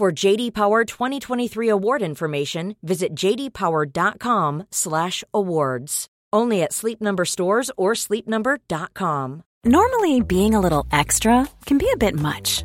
For JD Power 2023 award information, visit jdpower.com/awards. Only at Sleep Number stores or sleepnumber.com. Normally, being a little extra can be a bit much,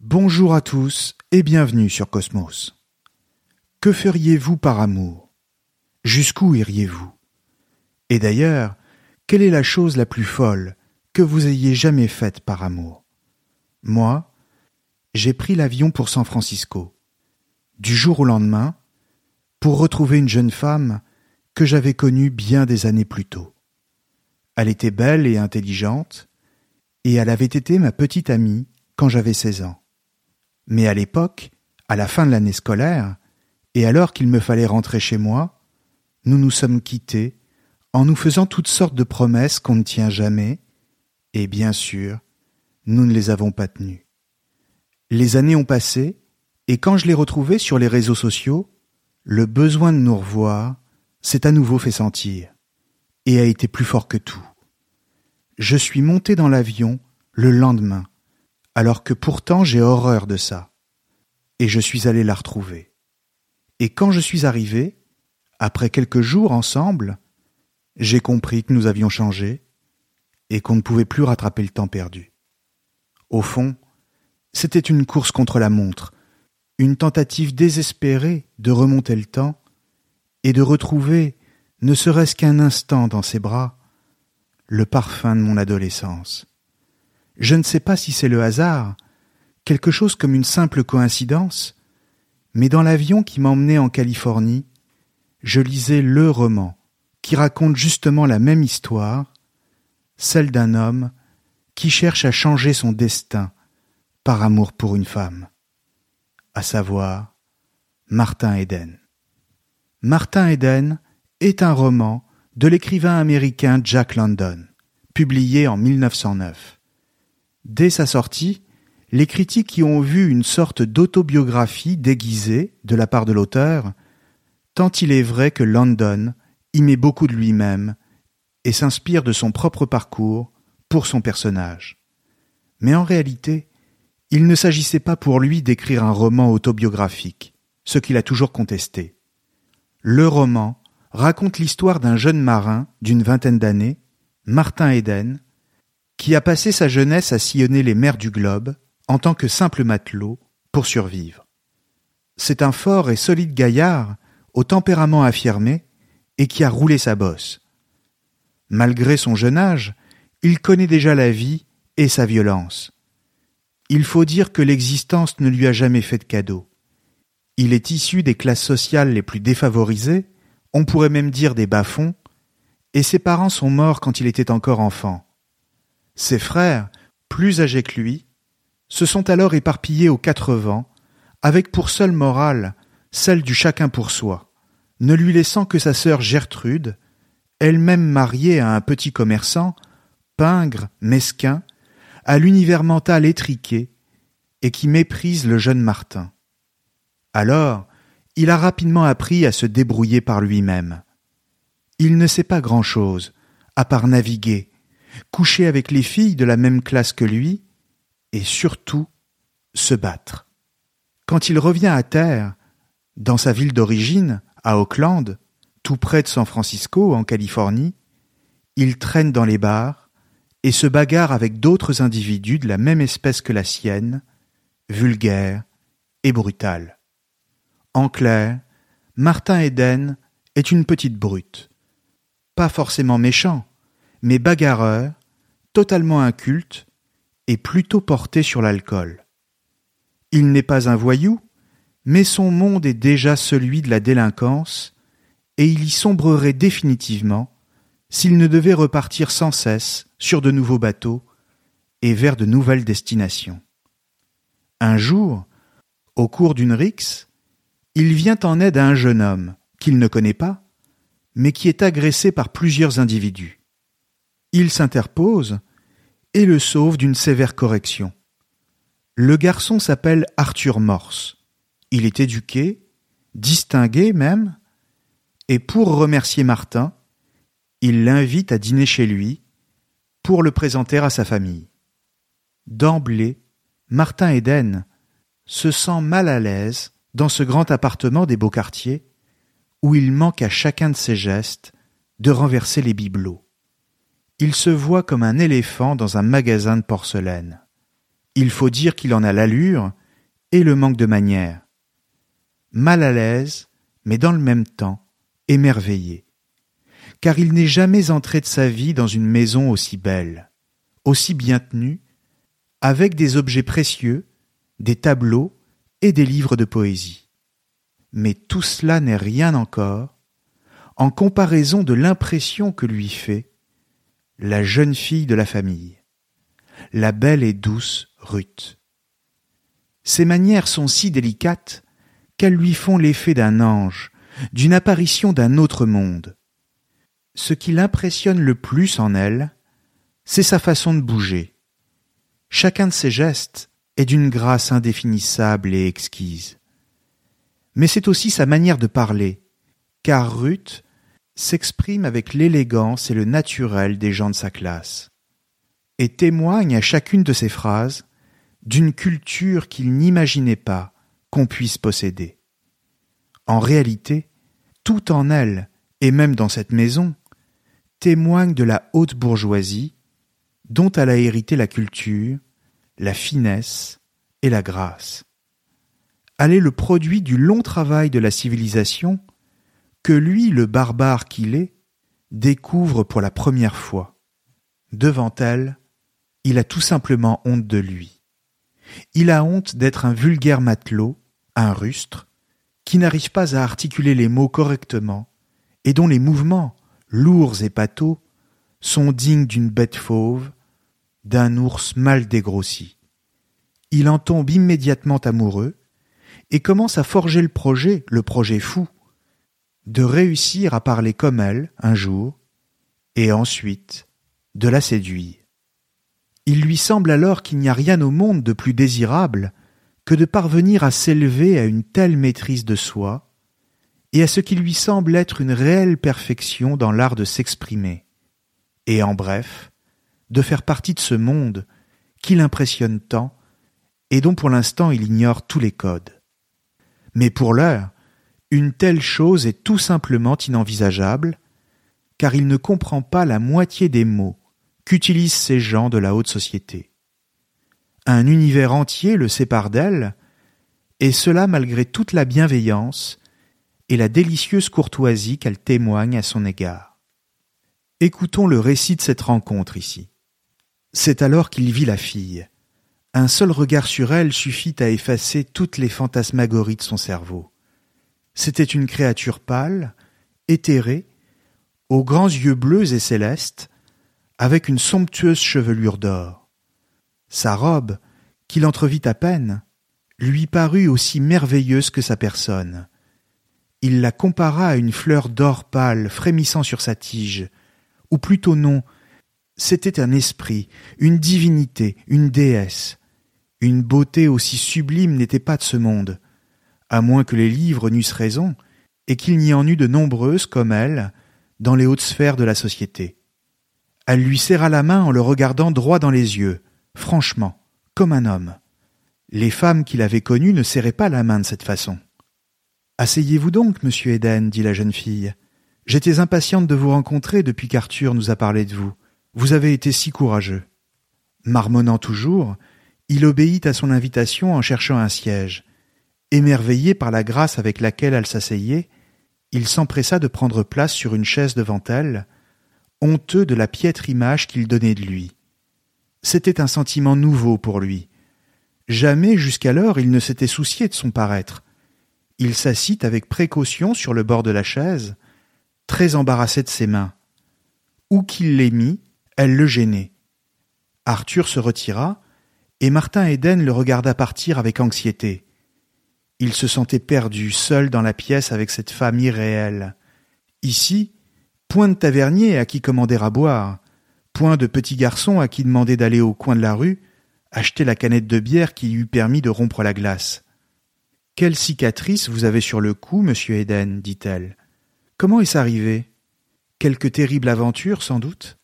Bonjour à tous et bienvenue sur Cosmos. Que feriez-vous par amour? Jusqu'où iriez-vous? Et d'ailleurs, quelle est la chose la plus folle que vous ayez jamais faite par amour? Moi, j'ai pris l'avion pour San Francisco, du jour au lendemain, pour retrouver une jeune femme que j'avais connue bien des années plus tôt. Elle était belle et intelligente, et elle avait été ma petite amie quand j'avais seize ans. Mais à l'époque, à la fin de l'année scolaire, et alors qu'il me fallait rentrer chez moi, nous nous sommes quittés en nous faisant toutes sortes de promesses qu'on ne tient jamais, et bien sûr, nous ne les avons pas tenues. Les années ont passé, et quand je l'ai retrouvée sur les réseaux sociaux, le besoin de nous revoir s'est à nouveau fait sentir, et a été plus fort que tout. Je suis monté dans l'avion le lendemain, alors que pourtant j'ai horreur de ça, et je suis allé la retrouver. Et quand je suis arrivé, après quelques jours ensemble, j'ai compris que nous avions changé et qu'on ne pouvait plus rattraper le temps perdu. Au fond, c'était une course contre la montre, une tentative désespérée de remonter le temps et de retrouver, ne serait-ce qu'un instant dans ses bras, le parfum de mon adolescence. Je ne sais pas si c'est le hasard, quelque chose comme une simple coïncidence, mais dans l'avion qui m'emmenait en Californie, je lisais le roman qui raconte justement la même histoire, celle d'un homme qui cherche à changer son destin par amour pour une femme, à savoir Martin Eden. Martin Eden est un roman de l'écrivain américain Jack London, publié en 1909. Dès sa sortie, les critiques y ont vu une sorte d'autobiographie déguisée de la part de l'auteur, tant il est vrai que London y met beaucoup de lui-même et s'inspire de son propre parcours pour son personnage. Mais en réalité, il ne s'agissait pas pour lui d'écrire un roman autobiographique, ce qu'il a toujours contesté. Le roman raconte l'histoire d'un jeune marin d'une vingtaine d'années, Martin Eden, qui a passé sa jeunesse à sillonner les mers du globe en tant que simple matelot pour survivre. C'est un fort et solide gaillard au tempérament affirmé et qui a roulé sa bosse. Malgré son jeune âge, il connaît déjà la vie et sa violence. Il faut dire que l'existence ne lui a jamais fait de cadeau. Il est issu des classes sociales les plus défavorisées, on pourrait même dire des bas-fonds, et ses parents sont morts quand il était encore enfant. Ses frères, plus âgés que lui, se sont alors éparpillés aux quatre vents, avec pour seule morale celle du chacun pour soi, ne lui laissant que sa sœur Gertrude, elle-même mariée à un petit commerçant, pingre, mesquin, à l'univers mental étriqué, et qui méprise le jeune Martin. Alors, il a rapidement appris à se débrouiller par lui-même. Il ne sait pas grand-chose, à part naviguer, coucher avec les filles de la même classe que lui, et surtout se battre. Quand il revient à terre, dans sa ville d'origine, à Auckland, tout près de San Francisco, en Californie, il traîne dans les bars et se bagarre avec d'autres individus de la même espèce que la sienne, vulgaires et brutales. En clair, Martin Eden est une petite brute. Pas forcément méchant, mais bagarreur, totalement inculte et plutôt porté sur l'alcool. Il n'est pas un voyou, mais son monde est déjà celui de la délinquance, et il y sombrerait définitivement s'il ne devait repartir sans cesse sur de nouveaux bateaux et vers de nouvelles destinations. Un jour, au cours d'une rixe, il vient en aide à un jeune homme qu'il ne connaît pas, mais qui est agressé par plusieurs individus. Il s'interpose et le sauve d'une sévère correction. Le garçon s'appelle Arthur Morse. Il est éduqué, distingué même, et pour remercier Martin, il l'invite à dîner chez lui pour le présenter à sa famille. D'emblée, Martin Eden se sent mal à l'aise dans ce grand appartement des beaux quartiers où il manque à chacun de ses gestes de renverser les bibelots. Il se voit comme un éléphant dans un magasin de porcelaine. Il faut dire qu'il en a l'allure et le manque de manières. Mal à l'aise, mais dans le même temps émerveillé. Car il n'est jamais entré de sa vie dans une maison aussi belle, aussi bien tenue, avec des objets précieux, des tableaux et des livres de poésie. Mais tout cela n'est rien encore en comparaison de l'impression que lui fait la jeune fille de la famille, la belle et douce Ruth. Ses manières sont si délicates qu'elles lui font l'effet d'un ange, d'une apparition d'un autre monde. Ce qui l'impressionne le plus en elle, c'est sa façon de bouger. Chacun de ses gestes est d'une grâce indéfinissable et exquise. Mais c'est aussi sa manière de parler, car Ruth s'exprime avec l'élégance et le naturel des gens de sa classe, et témoigne à chacune de ses phrases d'une culture qu'il n'imaginait pas qu'on puisse posséder. En réalité, tout en elle, et même dans cette maison, témoigne de la haute bourgeoisie dont elle a hérité la culture, la finesse et la grâce. Elle est le produit du long travail de la civilisation lui, le barbare qu'il est, découvre pour la première fois. Devant elle, il a tout simplement honte de lui. Il a honte d'être un vulgaire matelot, un rustre, qui n'arrive pas à articuler les mots correctement, et dont les mouvements, lourds et pâteaux, sont dignes d'une bête fauve, d'un ours mal dégrossi. Il en tombe immédiatement amoureux, et commence à forger le projet, le projet fou, de réussir à parler comme elle un jour, et ensuite de la séduire. Il lui semble alors qu'il n'y a rien au monde de plus désirable que de parvenir à s'élever à une telle maîtrise de soi, et à ce qui lui semble être une réelle perfection dans l'art de s'exprimer, et en bref, de faire partie de ce monde qui l'impressionne tant, et dont pour l'instant il ignore tous les codes. Mais pour l'heure, une telle chose est tout simplement inenvisageable, car il ne comprend pas la moitié des mots qu'utilisent ces gens de la haute société. Un univers entier le sépare d'elle, et cela malgré toute la bienveillance et la délicieuse courtoisie qu'elle témoigne à son égard. Écoutons le récit de cette rencontre ici. C'est alors qu'il vit la fille. Un seul regard sur elle suffit à effacer toutes les fantasmagories de son cerveau. C'était une créature pâle, éthérée, aux grands yeux bleus et célestes, avec une somptueuse chevelure d'or. Sa robe, qu'il entrevit à peine, lui parut aussi merveilleuse que sa personne. Il la compara à une fleur d'or pâle frémissant sur sa tige, ou plutôt non, c'était un esprit, une divinité, une déesse. Une beauté aussi sublime n'était pas de ce monde à moins que les livres n'eussent raison, et qu'il n'y en eût de nombreuses comme elle dans les hautes sphères de la société. Elle lui serra la main en le regardant droit dans les yeux, franchement, comme un homme. Les femmes qu'il avait connues ne serraient pas la main de cette façon. Asseyez-vous donc, monsieur Eden, dit la jeune fille. J'étais impatiente de vous rencontrer depuis qu'Arthur nous a parlé de vous. Vous avez été si courageux. Marmonnant toujours, il obéit à son invitation en cherchant un siège, Émerveillé par la grâce avec laquelle elle s'asseyait, il s'empressa de prendre place sur une chaise devant elle, honteux de la piètre image qu'il donnait de lui. C'était un sentiment nouveau pour lui. Jamais jusqu'alors il ne s'était soucié de son paraître. Il s'assit avec précaution sur le bord de la chaise, très embarrassé de ses mains. Où qu'il les mit, elle le gênait. Arthur se retira, et Martin Eden le regarda partir avec anxiété. Il se sentait perdu, seul dans la pièce avec cette femme irréelle. Ici, point de tavernier à qui commander à boire, point de petit garçon à qui demander d'aller au coin de la rue, acheter la canette de bière qui lui eût permis de rompre la glace. Quelle cicatrice vous avez sur le cou, monsieur Eden, dit-elle. Comment est-ce arrivé? Quelque terrible aventure, sans doute?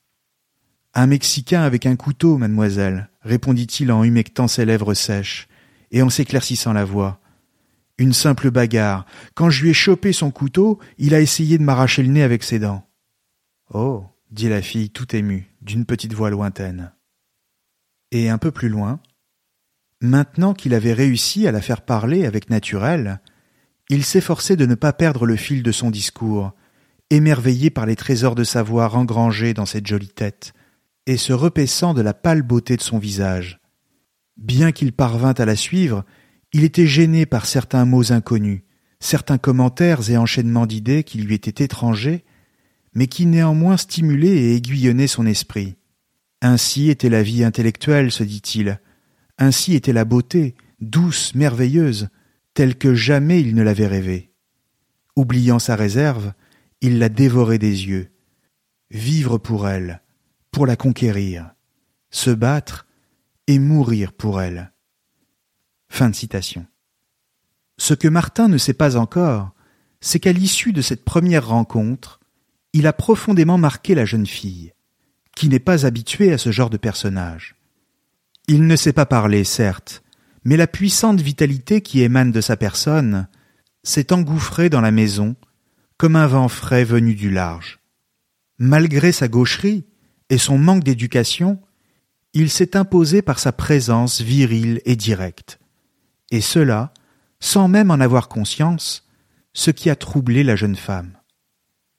Un Mexicain avec un couteau, mademoiselle, répondit-il en humectant ses lèvres sèches et en s'éclaircissant la voix. Une simple bagarre. Quand je lui ai chopé son couteau, il a essayé de m'arracher le nez avec ses dents. Oh, dit la fille tout émue, d'une petite voix lointaine. Et un peu plus loin, maintenant qu'il avait réussi à la faire parler avec naturel, il s'efforçait de ne pas perdre le fil de son discours, émerveillé par les trésors de savoir engrangés dans cette jolie tête, et se repaissant de la pâle beauté de son visage. Bien qu'il parvint à la suivre, il était gêné par certains mots inconnus, certains commentaires et enchaînements d'idées qui lui étaient étrangers, mais qui néanmoins stimulaient et aiguillonnaient son esprit. Ainsi était la vie intellectuelle, se dit-il, ainsi était la beauté, douce, merveilleuse, telle que jamais il ne l'avait rêvée. Oubliant sa réserve, il la dévorait des yeux. Vivre pour elle, pour la conquérir, se battre et mourir pour elle. Fin de citation. Ce que Martin ne sait pas encore, c'est qu'à l'issue de cette première rencontre, il a profondément marqué la jeune fille, qui n'est pas habituée à ce genre de personnage. Il ne sait pas parler, certes, mais la puissante vitalité qui émane de sa personne s'est engouffrée dans la maison comme un vent frais venu du large. Malgré sa gaucherie et son manque d'éducation, il s'est imposé par sa présence virile et directe et cela sans même en avoir conscience, ce qui a troublé la jeune femme.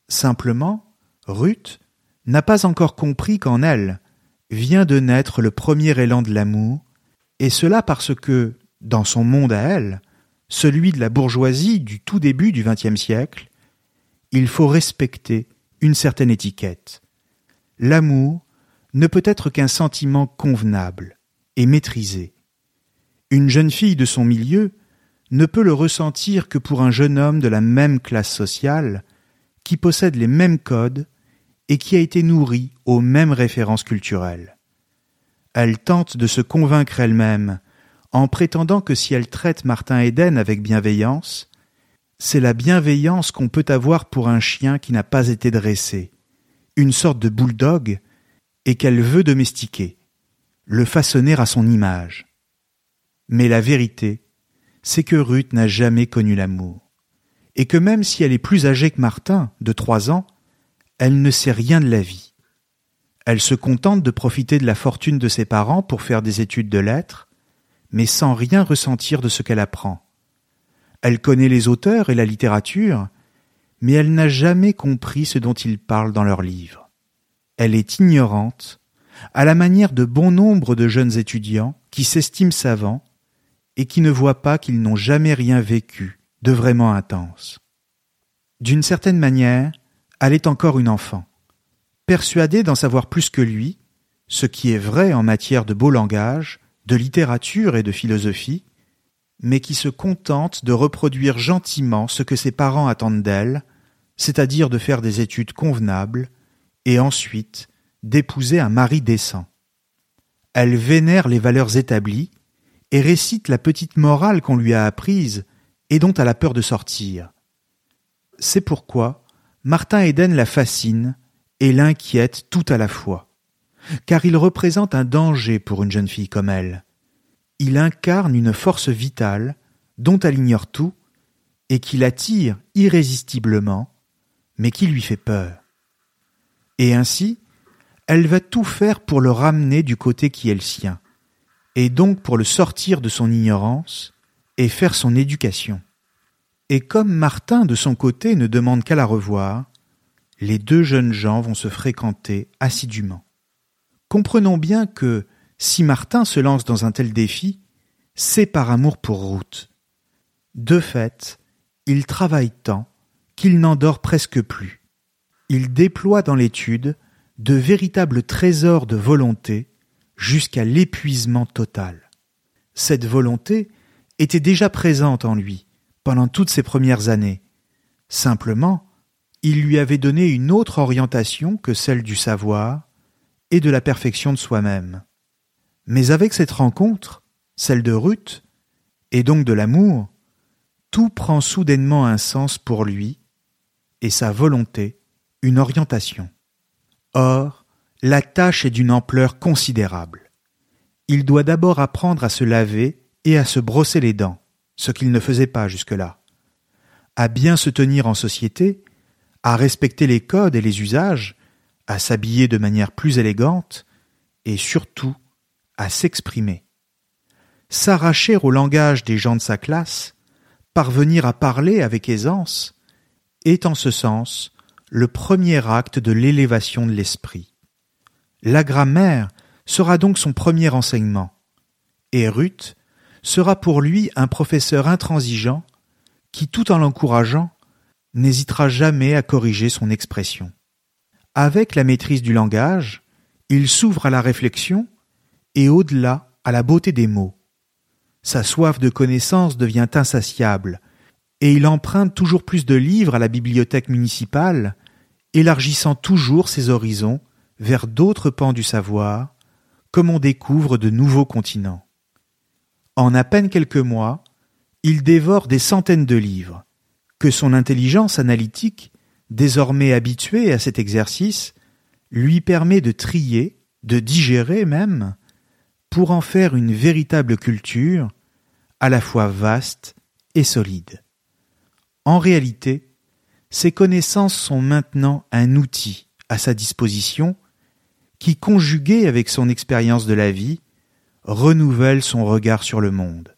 Simplement, Ruth n'a pas encore compris qu'en elle vient de naître le premier élan de l'amour, et cela parce que, dans son monde à elle, celui de la bourgeoisie du tout début du XXe siècle, il faut respecter une certaine étiquette. L'amour ne peut être qu'un sentiment convenable et maîtrisé. Une jeune fille de son milieu ne peut le ressentir que pour un jeune homme de la même classe sociale, qui possède les mêmes codes et qui a été nourri aux mêmes références culturelles. Elle tente de se convaincre elle-même en prétendant que si elle traite Martin Eden avec bienveillance, c'est la bienveillance qu'on peut avoir pour un chien qui n'a pas été dressé, une sorte de bulldog, et qu'elle veut domestiquer, le façonner à son image. Mais la vérité, c'est que Ruth n'a jamais connu l'amour, et que même si elle est plus âgée que Martin, de trois ans, elle ne sait rien de la vie. Elle se contente de profiter de la fortune de ses parents pour faire des études de lettres, mais sans rien ressentir de ce qu'elle apprend. Elle connaît les auteurs et la littérature, mais elle n'a jamais compris ce dont ils parlent dans leurs livres. Elle est ignorante, à la manière de bon nombre de jeunes étudiants qui s'estiment savants et qui ne voient pas qu'ils n'ont jamais rien vécu de vraiment intense. D'une certaine manière, elle est encore une enfant, persuadée d'en savoir plus que lui, ce qui est vrai en matière de beau langage, de littérature et de philosophie, mais qui se contente de reproduire gentiment ce que ses parents attendent d'elle, c'est-à-dire de faire des études convenables, et ensuite d'épouser un mari décent. Elle vénère les valeurs établies, et récite la petite morale qu'on lui a apprise et dont elle a peur de sortir. C'est pourquoi Martin Eden la fascine et l'inquiète tout à la fois, car il représente un danger pour une jeune fille comme elle. Il incarne une force vitale dont elle ignore tout et qui l'attire irrésistiblement, mais qui lui fait peur. Et ainsi, elle va tout faire pour le ramener du côté qui est le sien et donc pour le sortir de son ignorance et faire son éducation. Et comme Martin, de son côté, ne demande qu'à la revoir, les deux jeunes gens vont se fréquenter assidûment. Comprenons bien que, si Martin se lance dans un tel défi, c'est par amour pour Ruth. De fait, il travaille tant qu'il n'en dort presque plus. Il déploie dans l'étude de véritables trésors de volonté jusqu'à l'épuisement total. Cette volonté était déjà présente en lui pendant toutes ses premières années. Simplement, il lui avait donné une autre orientation que celle du savoir et de la perfection de soi-même. Mais avec cette rencontre, celle de Ruth, et donc de l'amour, tout prend soudainement un sens pour lui, et sa volonté une orientation. Or, la tâche est d'une ampleur considérable. Il doit d'abord apprendre à se laver et à se brosser les dents, ce qu'il ne faisait pas jusque-là, à bien se tenir en société, à respecter les codes et les usages, à s'habiller de manière plus élégante, et surtout à s'exprimer. S'arracher au langage des gens de sa classe, parvenir à parler avec aisance, est en ce sens le premier acte de l'élévation de l'esprit. La grammaire sera donc son premier enseignement, et Ruth sera pour lui un professeur intransigeant qui, tout en l'encourageant, n'hésitera jamais à corriger son expression. Avec la maîtrise du langage, il s'ouvre à la réflexion et au-delà à la beauté des mots. Sa soif de connaissance devient insatiable, et il emprunte toujours plus de livres à la bibliothèque municipale, élargissant toujours ses horizons vers d'autres pans du savoir, comme on découvre de nouveaux continents. En à peine quelques mois, il dévore des centaines de livres, que son intelligence analytique, désormais habituée à cet exercice, lui permet de trier, de digérer même, pour en faire une véritable culture, à la fois vaste et solide. En réalité, ses connaissances sont maintenant un outil à sa disposition qui, conjugué avec son expérience de la vie, renouvelle son regard sur le monde.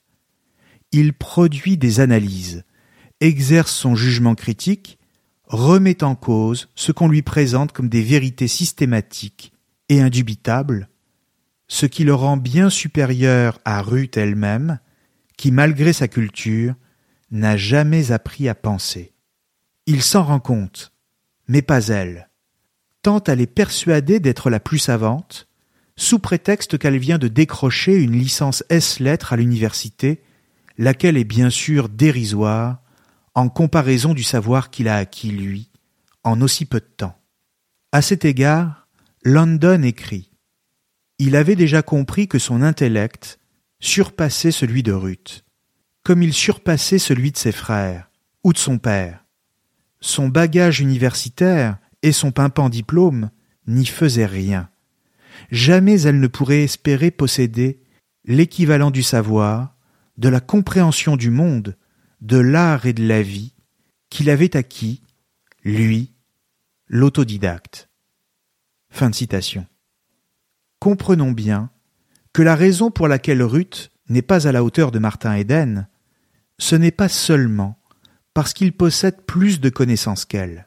Il produit des analyses, exerce son jugement critique, remet en cause ce qu'on lui présente comme des vérités systématiques et indubitables, ce qui le rend bien supérieur à Ruth elle-même, qui, malgré sa culture, n'a jamais appris à penser. Il s'en rend compte, mais pas elle. Tant elle est persuadée d'être la plus savante, sous prétexte qu'elle vient de décrocher une licence S-lettres à l'université, laquelle est bien sûr dérisoire en comparaison du savoir qu'il a acquis lui en aussi peu de temps. À cet égard, London écrit Il avait déjà compris que son intellect surpassait celui de Ruth comme il surpassait celui de ses frères ou de son père. Son bagage universitaire et son pimpant diplôme n'y faisaient rien. Jamais elle ne pourrait espérer posséder l'équivalent du savoir, de la compréhension du monde, de l'art et de la vie qu'il avait acquis, lui, l'autodidacte. Fin. Comprenons bien que la raison pour laquelle Ruth n'est pas à la hauteur de Martin Eden, ce n'est pas seulement parce qu'il possède plus de connaissances qu'elle,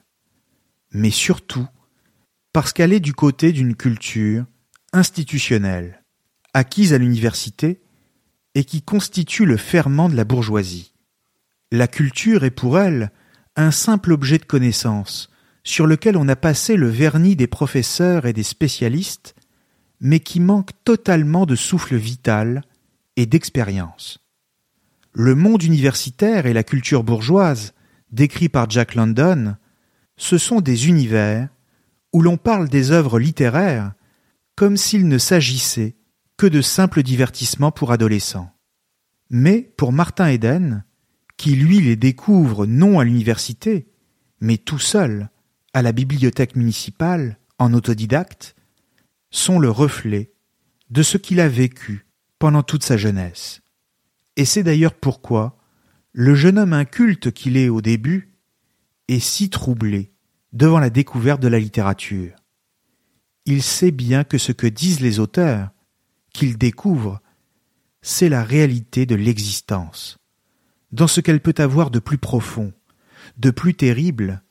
mais surtout parce qu'elle est du côté d'une culture institutionnelle, acquise à l'université et qui constitue le ferment de la bourgeoisie. La culture est pour elle un simple objet de connaissance sur lequel on a passé le vernis des professeurs et des spécialistes, mais qui manque totalement de souffle vital et d'expérience. Le monde universitaire et la culture bourgeoise, décrits par Jack London, ce sont des univers où l'on parle des œuvres littéraires comme s'il ne s'agissait que de simples divertissements pour adolescents. Mais pour Martin Eden, qui lui les découvre non à l'université, mais tout seul, à la bibliothèque municipale, en autodidacte, sont le reflet de ce qu'il a vécu pendant toute sa jeunesse. Et c'est d'ailleurs pourquoi le jeune homme inculte qu'il est au début est si troublé devant la découverte de la littérature. Il sait bien que ce que disent les auteurs, qu'il découvre, c'est la réalité de l'existence, dans ce qu'elle peut avoir de plus profond, de plus terrible,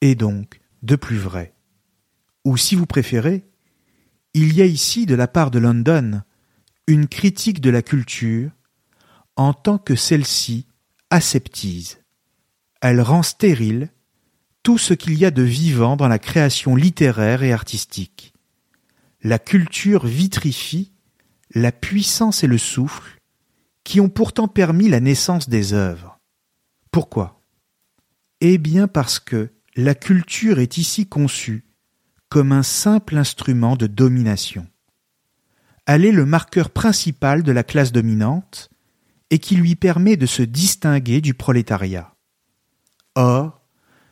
et donc de plus vrai. Ou si vous préférez, il y a ici de la part de London une critique de la culture en tant que celle-ci aseptise. Elle rend stérile tout ce qu'il y a de vivant dans la création littéraire et artistique. La culture vitrifie la puissance et le souffle qui ont pourtant permis la naissance des œuvres. Pourquoi? Eh bien parce que la culture est ici conçue comme un simple instrument de domination. Elle est le marqueur principal de la classe dominante et qui lui permet de se distinguer du prolétariat. Or,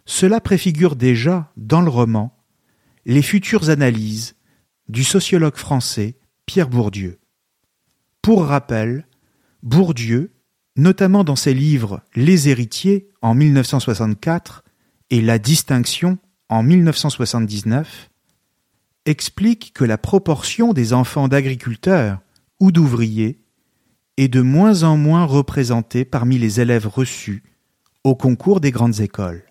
cela préfigure déjà, dans le roman, les futures analyses du sociologue français Pierre Bourdieu. Pour rappel, Bourdieu, notamment dans ses livres Les héritiers en 1964 et La distinction en 1979, explique que la proportion des enfants d'agriculteurs ou d'ouvriers est de moins en moins représentée parmi les élèves reçus au concours des grandes écoles.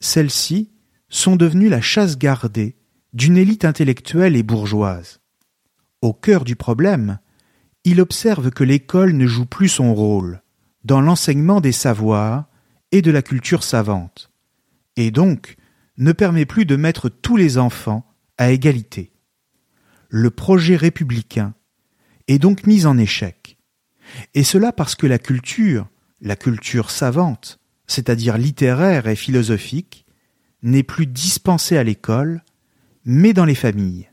Celles-ci sont devenues la chasse gardée d'une élite intellectuelle et bourgeoise. Au cœur du problème, il observe que l'école ne joue plus son rôle dans l'enseignement des savoirs et de la culture savante, et donc ne permet plus de mettre tous les enfants à égalité. Le projet républicain est donc mis en échec, et cela parce que la culture, la culture savante, c'est-à-dire littéraire et philosophique, n'est plus dispensée à l'école, mais dans les familles.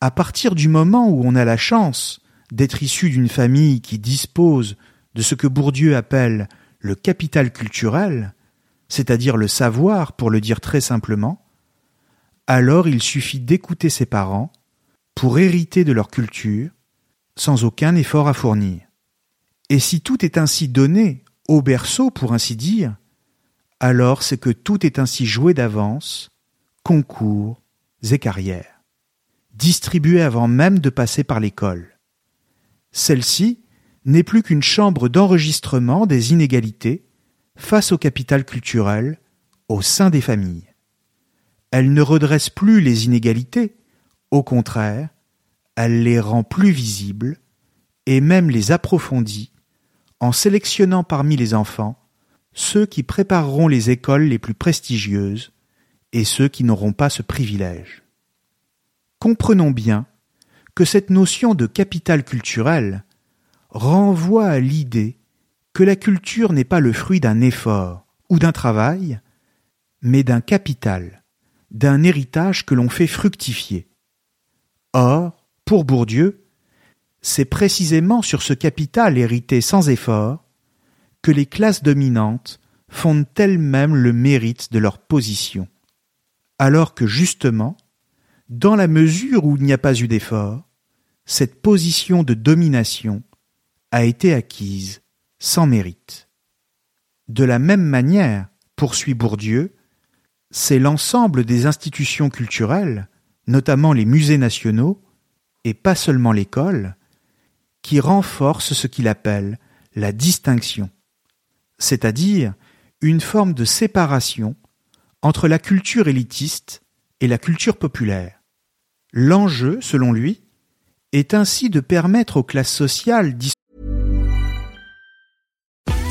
À partir du moment où on a la chance d'être issu d'une famille qui dispose de ce que Bourdieu appelle le capital culturel, c'est-à-dire le savoir pour le dire très simplement, alors il suffit d'écouter ses parents pour hériter de leur culture sans aucun effort à fournir. Et si tout est ainsi donné au berceau, pour ainsi dire, alors c'est que tout est ainsi joué d'avance, concours et carrières, distribué avant même de passer par l'école. Celle-ci n'est plus qu'une chambre d'enregistrement des inégalités face au capital culturel au sein des familles. Elle ne redresse plus les inégalités, au contraire, elle les rend plus visibles et même les approfondit en sélectionnant parmi les enfants ceux qui prépareront les écoles les plus prestigieuses et ceux qui n'auront pas ce privilège. Comprenons bien que cette notion de capital culturel renvoie à l'idée que la culture n'est pas le fruit d'un effort ou d'un travail, mais d'un capital d'un héritage que l'on fait fructifier. Or, pour Bourdieu, c'est précisément sur ce capital hérité sans effort que les classes dominantes fondent elles-mêmes le mérite de leur position, alors que justement, dans la mesure où il n'y a pas eu d'effort, cette position de domination a été acquise sans mérite. De la même manière, poursuit Bourdieu, c'est l'ensemble des institutions culturelles, notamment les musées nationaux, et pas seulement l'école, qui renforcent ce qu'il appelle la distinction, c'est-à-dire une forme de séparation entre la culture élitiste et la culture populaire. L'enjeu, selon lui, est ainsi de permettre aux classes sociales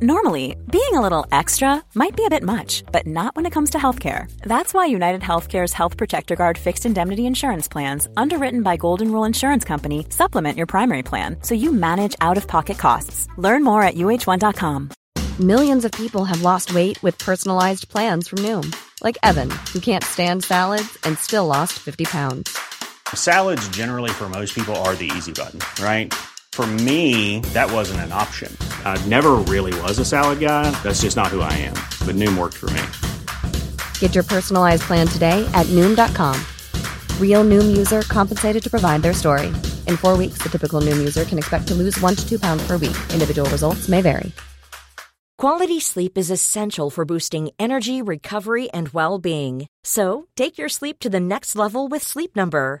Normally, being a little extra might be a bit much, but not when it comes to healthcare. That's why United Healthcare's Health Protector Guard fixed indemnity insurance plans, underwritten by Golden Rule Insurance Company, supplement your primary plan so you manage out of pocket costs. Learn more at uh1.com. Millions of people have lost weight with personalized plans from Noom, like Evan, who can't stand salads and still lost 50 pounds. Salads, generally, for most people, are the easy button, right? For me, that wasn't an option. I never really was a salad guy. That's just not who I am. But Noom worked for me. Get your personalized plan today at Noom.com. Real Noom user compensated to provide their story. In four weeks, the typical Noom user can expect to lose one to two pounds per week. Individual results may vary. Quality sleep is essential for boosting energy, recovery, and well being. So take your sleep to the next level with Sleep Number.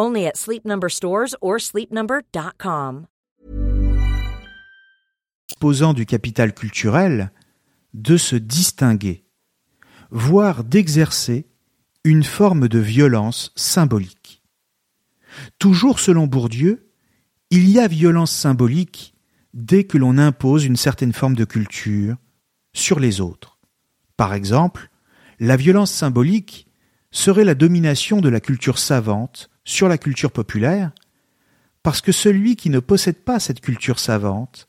Only at Sleep stores or sleepnumber.com. Posant du capital culturel de se distinguer, voire d'exercer une forme de violence symbolique. Toujours selon Bourdieu, il y a violence symbolique dès que l'on impose une certaine forme de culture sur les autres. Par exemple, la violence symbolique serait la domination de la culture savante sur la culture populaire, parce que celui qui ne possède pas cette culture savante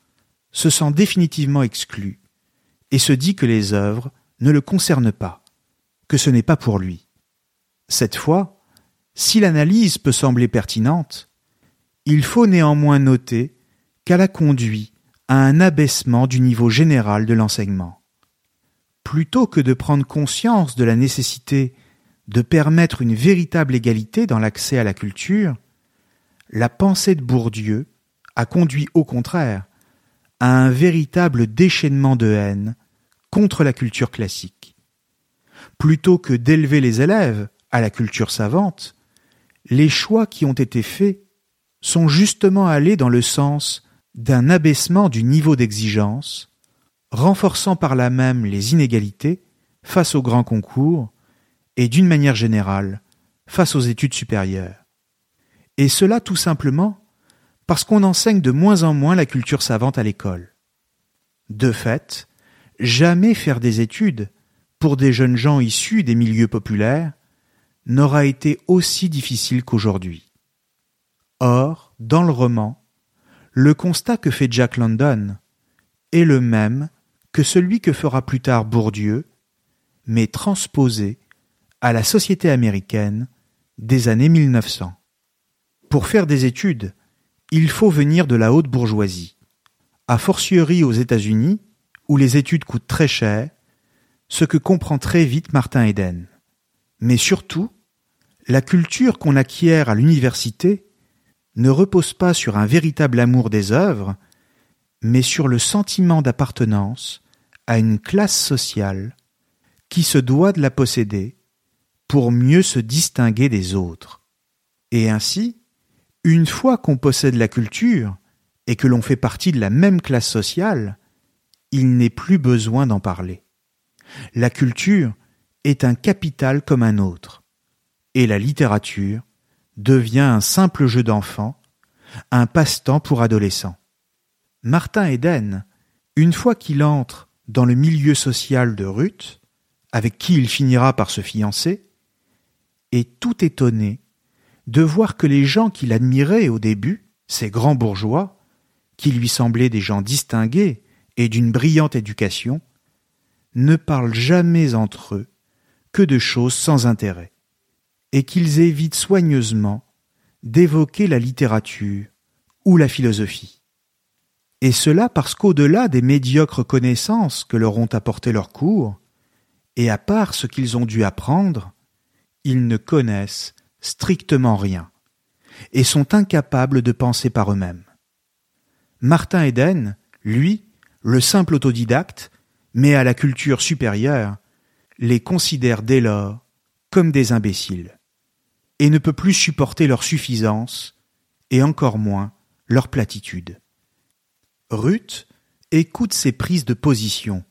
se sent définitivement exclu et se dit que les œuvres ne le concernent pas, que ce n'est pas pour lui. Cette fois, si l'analyse peut sembler pertinente, il faut néanmoins noter qu'elle a conduit à un abaissement du niveau général de l'enseignement. Plutôt que de prendre conscience de la nécessité de permettre une véritable égalité dans l'accès à la culture, la pensée de Bourdieu a conduit au contraire à un véritable déchaînement de haine contre la culture classique. Plutôt que d'élever les élèves à la culture savante, les choix qui ont été faits sont justement allés dans le sens d'un abaissement du niveau d'exigence, renforçant par là même les inégalités face aux grands concours et d'une manière générale face aux études supérieures. Et cela tout simplement parce qu'on enseigne de moins en moins la culture savante à l'école. De fait, jamais faire des études pour des jeunes gens issus des milieux populaires n'aura été aussi difficile qu'aujourd'hui. Or, dans le roman, le constat que fait Jack London est le même que celui que fera plus tard Bourdieu, mais transposé à la société américaine des années 1900. Pour faire des études, il faut venir de la haute bourgeoisie. A fortiori aux États-Unis, où les études coûtent très cher, ce que comprend très vite Martin Eden. Mais surtout, la culture qu'on acquiert à l'université ne repose pas sur un véritable amour des œuvres, mais sur le sentiment d'appartenance à une classe sociale qui se doit de la posséder pour mieux se distinguer des autres. Et ainsi, une fois qu'on possède la culture et que l'on fait partie de la même classe sociale, il n'est plus besoin d'en parler. La culture est un capital comme un autre, et la littérature devient un simple jeu d'enfant, un passe-temps pour adolescents. Martin Eden, une fois qu'il entre dans le milieu social de Ruth, avec qui il finira par se fiancer, est tout étonné de voir que les gens qu'il admirait au début, ces grands bourgeois, qui lui semblaient des gens distingués et d'une brillante éducation, ne parlent jamais entre eux que de choses sans intérêt, et qu'ils évitent soigneusement d'évoquer la littérature ou la philosophie. Et cela parce qu'au-delà des médiocres connaissances que leur ont apporté leurs cours, et à part ce qu'ils ont dû apprendre, ils ne connaissent strictement rien, et sont incapables de penser par eux-mêmes. Martin Eden, lui, le simple autodidacte, mais à la culture supérieure, les considère dès lors comme des imbéciles, et ne peut plus supporter leur suffisance, et encore moins leur platitude. Ruth écoute ces prises de position,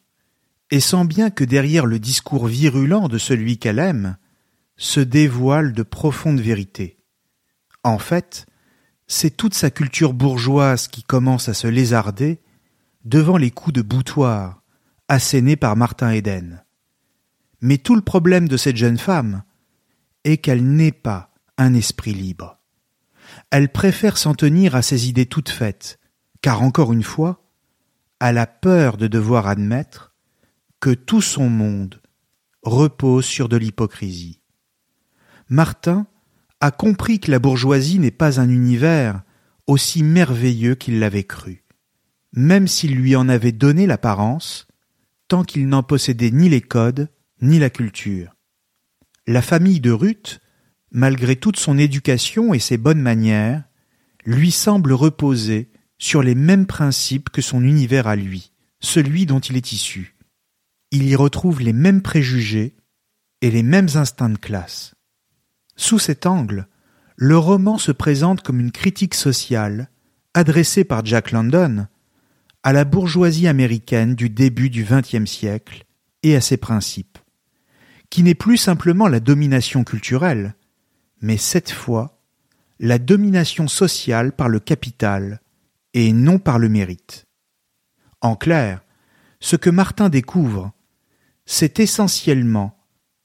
et sent bien que derrière le discours virulent de celui qu'elle aime, se dévoilent de profondes vérités. En fait, c'est toute sa culture bourgeoise qui commence à se lézarder devant les coups de boutoir assénés par Martin Eden. Mais tout le problème de cette jeune femme est qu'elle n'est pas un esprit libre. Elle préfère s'en tenir à ses idées toutes faites, car encore une fois, elle a peur de devoir admettre que tout son monde repose sur de l'hypocrisie. Martin a compris que la bourgeoisie n'est pas un univers aussi merveilleux qu'il l'avait cru, même s'il lui en avait donné l'apparence, tant qu'il n'en possédait ni les codes, ni la culture. La famille de Ruth, malgré toute son éducation et ses bonnes manières, lui semble reposer sur les mêmes principes que son univers à lui, celui dont il est issu. Il y retrouve les mêmes préjugés et les mêmes instincts de classe. Sous cet angle, le roman se présente comme une critique sociale adressée par Jack London à la bourgeoisie américaine du début du XXe siècle et à ses principes, qui n'est plus simplement la domination culturelle, mais cette fois la domination sociale par le capital et non par le mérite. En clair, ce que Martin découvre, c'est essentiellement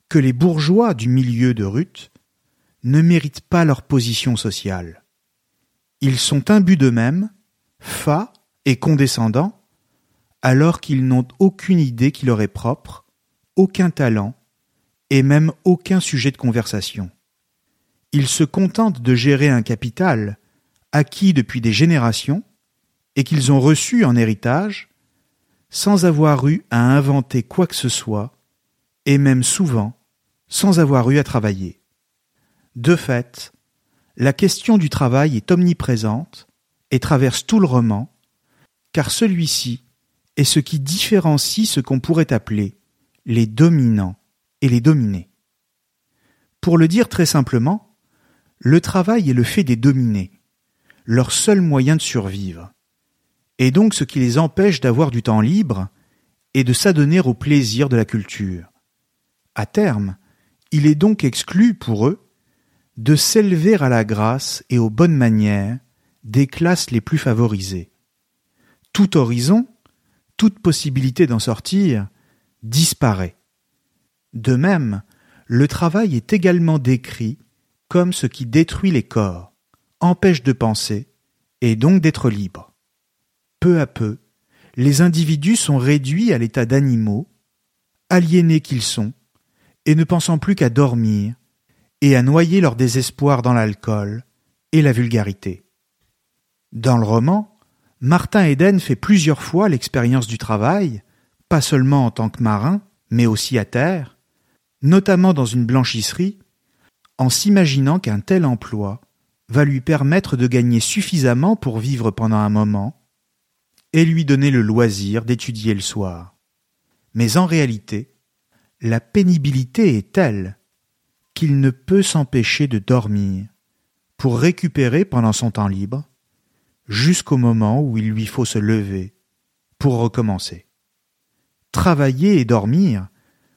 que les bourgeois du milieu de Ruth ne méritent pas leur position sociale. Ils sont imbus d'eux-mêmes, fats et condescendants, alors qu'ils n'ont aucune idée qui leur est propre, aucun talent, et même aucun sujet de conversation. Ils se contentent de gérer un capital acquis depuis des générations et qu'ils ont reçu en héritage, sans avoir eu à inventer quoi que ce soit, et même souvent sans avoir eu à travailler. De fait, la question du travail est omniprésente et traverse tout le roman, car celui-ci est ce qui différencie ce qu'on pourrait appeler les dominants et les dominés. Pour le dire très simplement, le travail est le fait des dominés, leur seul moyen de survivre, et donc ce qui les empêche d'avoir du temps libre et de s'adonner au plaisir de la culture. À terme, il est donc exclu pour eux de s'élever à la grâce et aux bonnes manières des classes les plus favorisées. Tout horizon, toute possibilité d'en sortir, disparaît. De même, le travail est également décrit comme ce qui détruit les corps, empêche de penser, et donc d'être libre. Peu à peu, les individus sont réduits à l'état d'animaux, aliénés qu'ils sont, et ne pensant plus qu'à dormir, et à noyer leur désespoir dans l'alcool et la vulgarité. Dans le roman, Martin Eden fait plusieurs fois l'expérience du travail, pas seulement en tant que marin, mais aussi à terre, notamment dans une blanchisserie, en s'imaginant qu'un tel emploi va lui permettre de gagner suffisamment pour vivre pendant un moment et lui donner le loisir d'étudier le soir. Mais en réalité, la pénibilité est telle qu'il ne peut s'empêcher de dormir pour récupérer pendant son temps libre jusqu'au moment où il lui faut se lever pour recommencer. Travailler et dormir,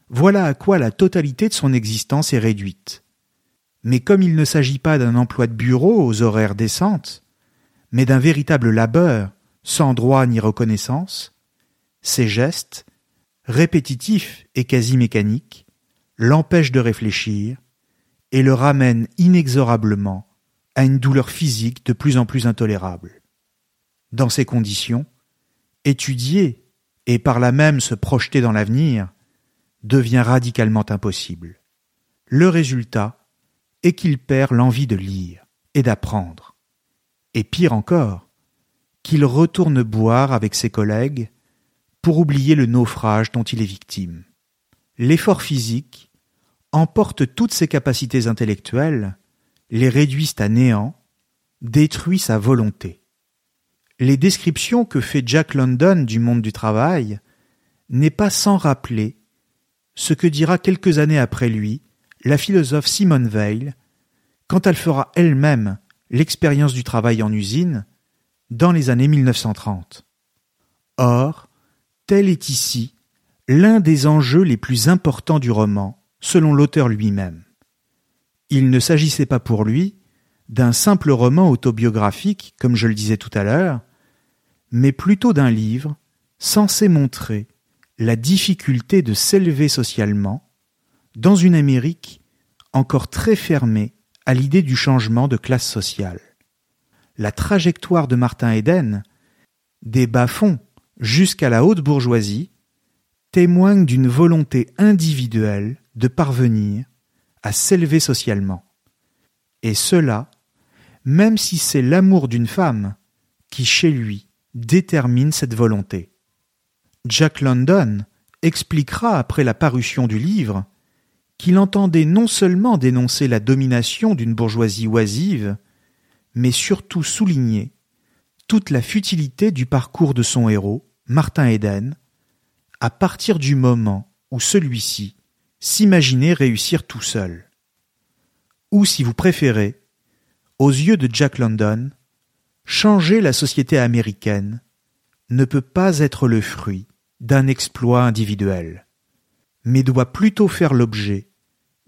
voilà à quoi la totalité de son existence est réduite. Mais comme il ne s'agit pas d'un emploi de bureau aux horaires décentes, mais d'un véritable labeur sans droit ni reconnaissance, ses gestes, répétitifs et quasi mécaniques, l'empêchent de réfléchir et le ramène inexorablement à une douleur physique de plus en plus intolérable. Dans ces conditions, étudier et par là même se projeter dans l'avenir devient radicalement impossible. Le résultat est qu'il perd l'envie de lire et d'apprendre. Et pire encore, qu'il retourne boire avec ses collègues pour oublier le naufrage dont il est victime. L'effort physique emporte toutes ses capacités intellectuelles, les réduisent à néant, détruit sa volonté. Les descriptions que fait Jack London du monde du travail n'est pas sans rappeler ce que dira quelques années après lui la philosophe Simone Weil quand elle fera elle-même l'expérience du travail en usine dans les années 1930. Or, tel est ici l'un des enjeux les plus importants du roman, selon l'auteur lui-même. Il ne s'agissait pas pour lui d'un simple roman autobiographique, comme je le disais tout à l'heure, mais plutôt d'un livre censé montrer la difficulté de s'élever socialement dans une Amérique encore très fermée à l'idée du changement de classe sociale. La trajectoire de Martin Eden, des bas-fonds jusqu'à la haute bourgeoisie, témoigne d'une volonté individuelle de parvenir à s'élever socialement. Et cela, même si c'est l'amour d'une femme qui, chez lui, détermine cette volonté. Jack London expliquera après la parution du livre qu'il entendait non seulement dénoncer la domination d'une bourgeoisie oisive, mais surtout souligner toute la futilité du parcours de son héros, Martin Eden, à partir du moment où celui-ci s'imaginait réussir tout seul. Ou si vous préférez, aux yeux de Jack London, changer la société américaine ne peut pas être le fruit d'un exploit individuel, mais doit plutôt faire l'objet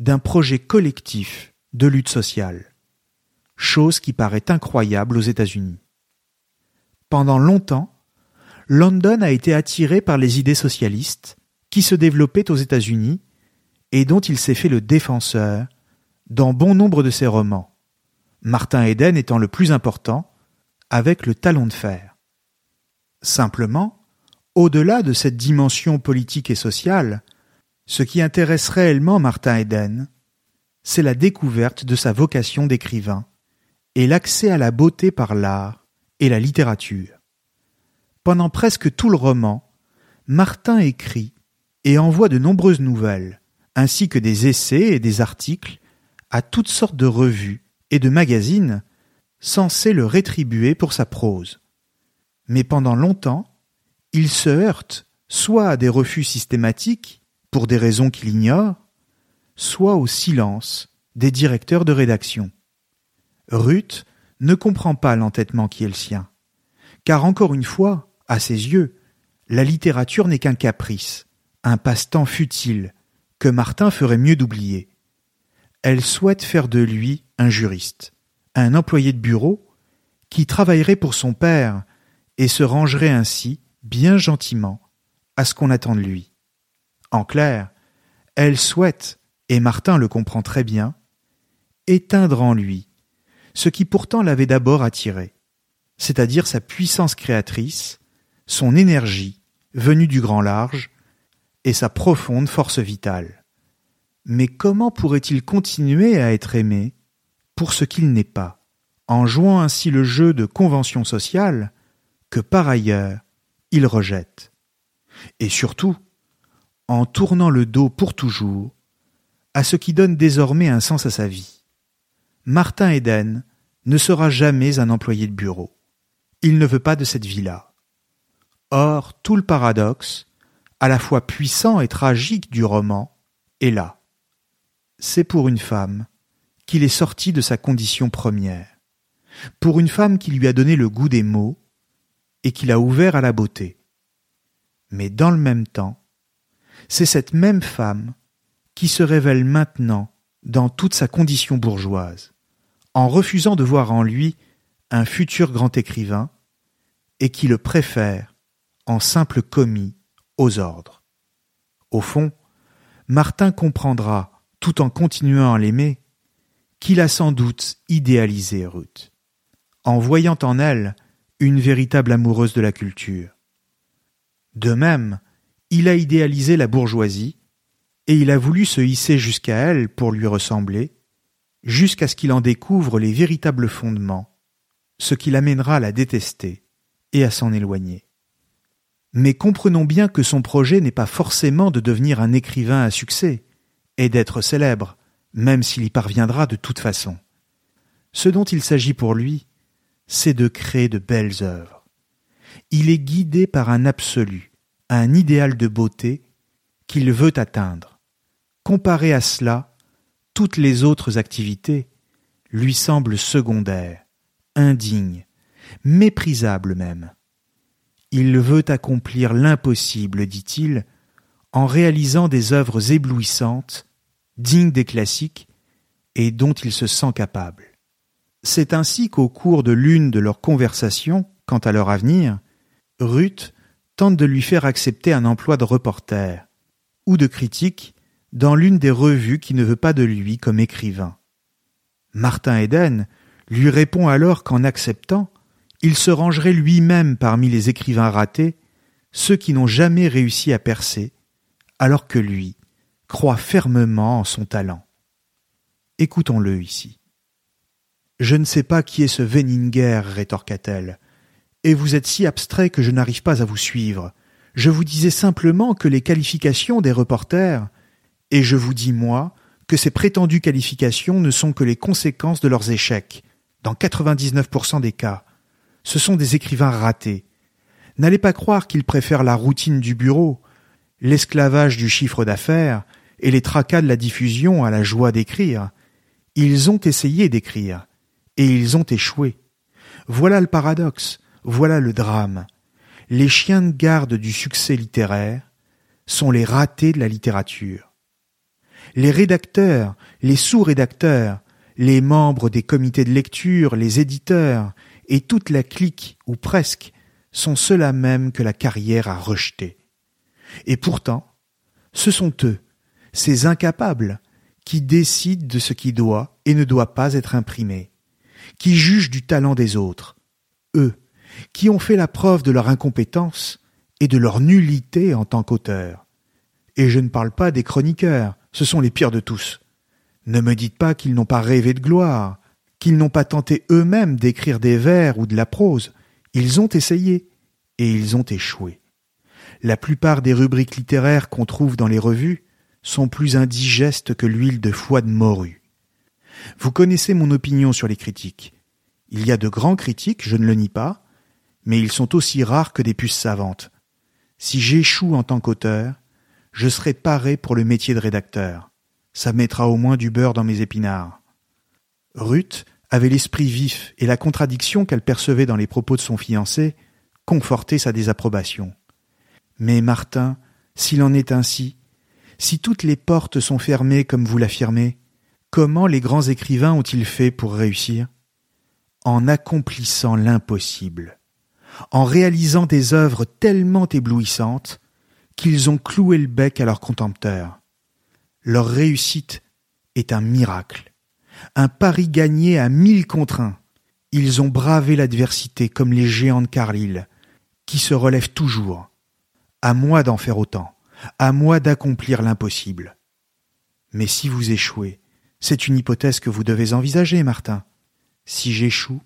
d'un projet collectif de lutte sociale, chose qui paraît incroyable aux États-Unis. Pendant longtemps, London a été attiré par les idées socialistes qui se développaient aux États-Unis et dont il s'est fait le défenseur dans bon nombre de ses romans, Martin Eden étant le plus important, avec le talon de fer. Simplement, au-delà de cette dimension politique et sociale, ce qui intéresse réellement Martin Eden, c'est la découverte de sa vocation d'écrivain et l'accès à la beauté par l'art et la littérature. Pendant presque tout le roman, Martin écrit et envoie de nombreuses nouvelles, ainsi que des essais et des articles à toutes sortes de revues et de magazines censés le rétribuer pour sa prose. Mais pendant longtemps, il se heurte soit à des refus systématiques, pour des raisons qu'il ignore, soit au silence des directeurs de rédaction. Ruth ne comprend pas l'entêtement qui est le sien, car encore une fois, à ses yeux, la littérature n'est qu'un caprice, un passe-temps futile, que Martin ferait mieux d'oublier. Elle souhaite faire de lui un juriste, un employé de bureau, qui travaillerait pour son père et se rangerait ainsi, bien gentiment, à ce qu'on attend de lui. En clair, elle souhaite, et Martin le comprend très bien, éteindre en lui ce qui pourtant l'avait d'abord attiré, c'est-à-dire sa puissance créatrice, son énergie venue du grand large, et sa profonde force vitale. Mais comment pourrait-il continuer à être aimé pour ce qu'il n'est pas, en jouant ainsi le jeu de convention sociale que par ailleurs il rejette? Et surtout, en tournant le dos pour toujours à ce qui donne désormais un sens à sa vie. Martin Eden ne sera jamais un employé de bureau. Il ne veut pas de cette vie-là. Or, tout le paradoxe, à la fois puissant et tragique du roman, est là. C'est pour une femme qu'il est sorti de sa condition première, pour une femme qui lui a donné le goût des mots et qui l'a ouvert à la beauté. Mais dans le même temps, c'est cette même femme qui se révèle maintenant dans toute sa condition bourgeoise, en refusant de voir en lui un futur grand écrivain, et qui le préfère en simple commis aux ordres. Au fond, Martin comprendra, tout en continuant à l'aimer, qu'il a sans doute idéalisé Ruth, en voyant en elle une véritable amoureuse de la culture. De même, il a idéalisé la bourgeoisie, et il a voulu se hisser jusqu'à elle pour lui ressembler, jusqu'à ce qu'il en découvre les véritables fondements, ce qui l'amènera à la détester et à s'en éloigner. Mais comprenons bien que son projet n'est pas forcément de devenir un écrivain à succès et d'être célèbre, même s'il y parviendra de toute façon. Ce dont il s'agit pour lui, c'est de créer de belles œuvres. Il est guidé par un absolu, un idéal de beauté qu'il veut atteindre. Comparé à cela, toutes les autres activités lui semblent secondaires, indignes, méprisables même. Il veut accomplir l'impossible, dit-il, en réalisant des œuvres éblouissantes, dignes des classiques, et dont il se sent capable. C'est ainsi qu'au cours de l'une de leurs conversations, quant à leur avenir, Ruth tente de lui faire accepter un emploi de reporter ou de critique dans l'une des revues qui ne veut pas de lui comme écrivain. Martin Eden lui répond alors qu'en acceptant, il se rangerait lui-même parmi les écrivains ratés, ceux qui n'ont jamais réussi à percer, alors que lui croit fermement en son talent. Écoutons-le ici. Je ne sais pas qui est ce Veninger, rétorqua-t-elle, et vous êtes si abstrait que je n'arrive pas à vous suivre. Je vous disais simplement que les qualifications des reporters, et je vous dis moi que ces prétendues qualifications ne sont que les conséquences de leurs échecs, dans 99% des cas. Ce sont des écrivains ratés. N'allez pas croire qu'ils préfèrent la routine du bureau, l'esclavage du chiffre d'affaires et les tracas de la diffusion à la joie d'écrire. Ils ont essayé d'écrire, et ils ont échoué. Voilà le paradoxe, voilà le drame. Les chiens de garde du succès littéraire sont les ratés de la littérature. Les rédacteurs, les sous-rédacteurs, les membres des comités de lecture, les éditeurs, et toute la clique, ou presque, sont ceux-là même que la carrière a rejetés. Et pourtant, ce sont eux, ces incapables, qui décident de ce qui doit et ne doit pas être imprimé, qui jugent du talent des autres, eux, qui ont fait la preuve de leur incompétence et de leur nullité en tant qu'auteurs. Et je ne parle pas des chroniqueurs, ce sont les pires de tous. Ne me dites pas qu'ils n'ont pas rêvé de gloire, qu'ils n'ont pas tenté eux-mêmes d'écrire des vers ou de la prose. Ils ont essayé, et ils ont échoué. La plupart des rubriques littéraires qu'on trouve dans les revues sont plus indigestes que l'huile de foie de morue. Vous connaissez mon opinion sur les critiques. Il y a de grands critiques, je ne le nie pas, mais ils sont aussi rares que des puces savantes. Si j'échoue en tant qu'auteur, je serai paré pour le métier de rédacteur. Ça mettra au moins du beurre dans mes épinards. Ruth avait l'esprit vif et la contradiction qu'elle percevait dans les propos de son fiancé confortait sa désapprobation. Mais Martin, s'il en est ainsi, si toutes les portes sont fermées comme vous l'affirmez, comment les grands écrivains ont-ils fait pour réussir? En accomplissant l'impossible, en réalisant des œuvres tellement éblouissantes qu'ils ont cloué le bec à leurs contempteurs. Leur réussite est un miracle, un pari gagné à mille contre un. Ils ont bravé l'adversité comme les géants de Carlyle, qui se relèvent toujours. À moi d'en faire autant, à moi d'accomplir l'impossible. Mais si vous échouez, c'est une hypothèse que vous devez envisager, Martin. Si j'échoue,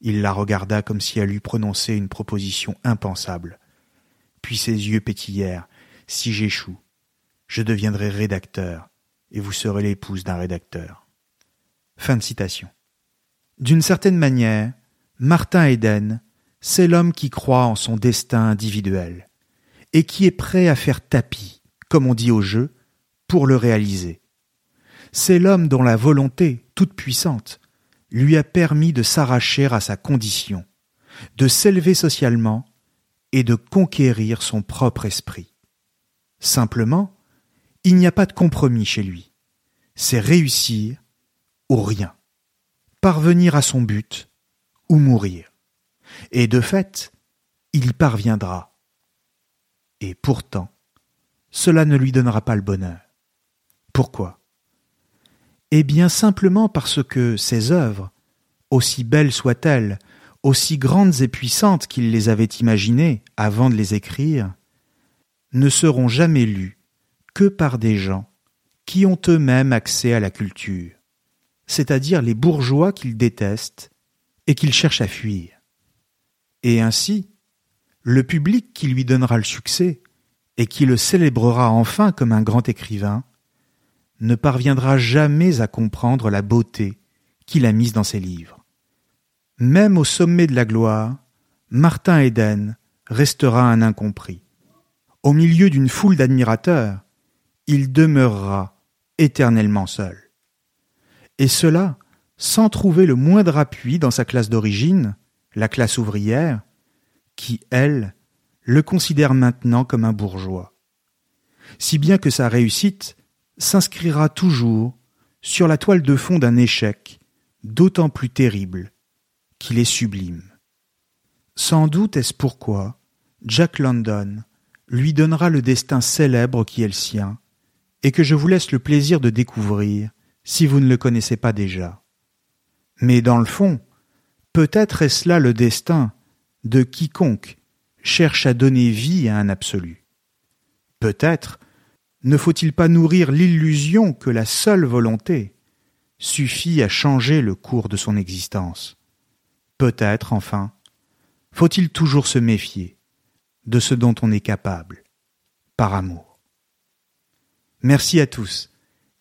il la regarda comme si elle eût prononcé une proposition impensable. Puis ses yeux pétillèrent. Si j'échoue, je deviendrai rédacteur, et vous serez l'épouse d'un rédacteur. Fin de citation. D'une certaine manière, Martin Eden, c'est l'homme qui croit en son destin individuel, et qui est prêt à faire tapis, comme on dit au jeu, pour le réaliser. C'est l'homme dont la volonté, toute puissante, lui a permis de s'arracher à sa condition, de s'élever socialement et de conquérir son propre esprit. Simplement, il n'y a pas de compromis chez lui. C'est réussir ou rien, parvenir à son but ou mourir. Et de fait, il y parviendra. Et pourtant, cela ne lui donnera pas le bonheur. Pourquoi? Eh bien simplement parce que ses œuvres, aussi belles soient-elles, aussi grandes et puissantes qu'il les avait imaginées avant de les écrire, ne seront jamais lues que par des gens qui ont eux-mêmes accès à la culture, c'est-à-dire les bourgeois qu'il déteste et qu'il cherche à fuir. Et ainsi, le public qui lui donnera le succès et qui le célébrera enfin comme un grand écrivain, ne parviendra jamais à comprendre la beauté qu'il a mise dans ses livres. Même au sommet de la gloire, Martin Eden restera un incompris. au milieu d'une foule d'admirateurs, il demeurera éternellement seul. Et cela sans trouver le moindre appui dans sa classe d'origine, la classe ouvrière, qui, elle, le considère maintenant comme un bourgeois. Si bien que sa réussite s'inscrira toujours sur la toile de fond d'un échec d'autant plus terrible qu'il est sublime. Sans doute est-ce pourquoi Jack London lui donnera le destin célèbre qui est le sien, et que je vous laisse le plaisir de découvrir si vous ne le connaissez pas déjà. Mais dans le fond, peut-être est-ce là le destin de quiconque cherche à donner vie à un absolu. Peut-être ne faut-il pas nourrir l'illusion que la seule volonté suffit à changer le cours de son existence. Peut-être, enfin, faut-il toujours se méfier de ce dont on est capable, par amour. Merci à tous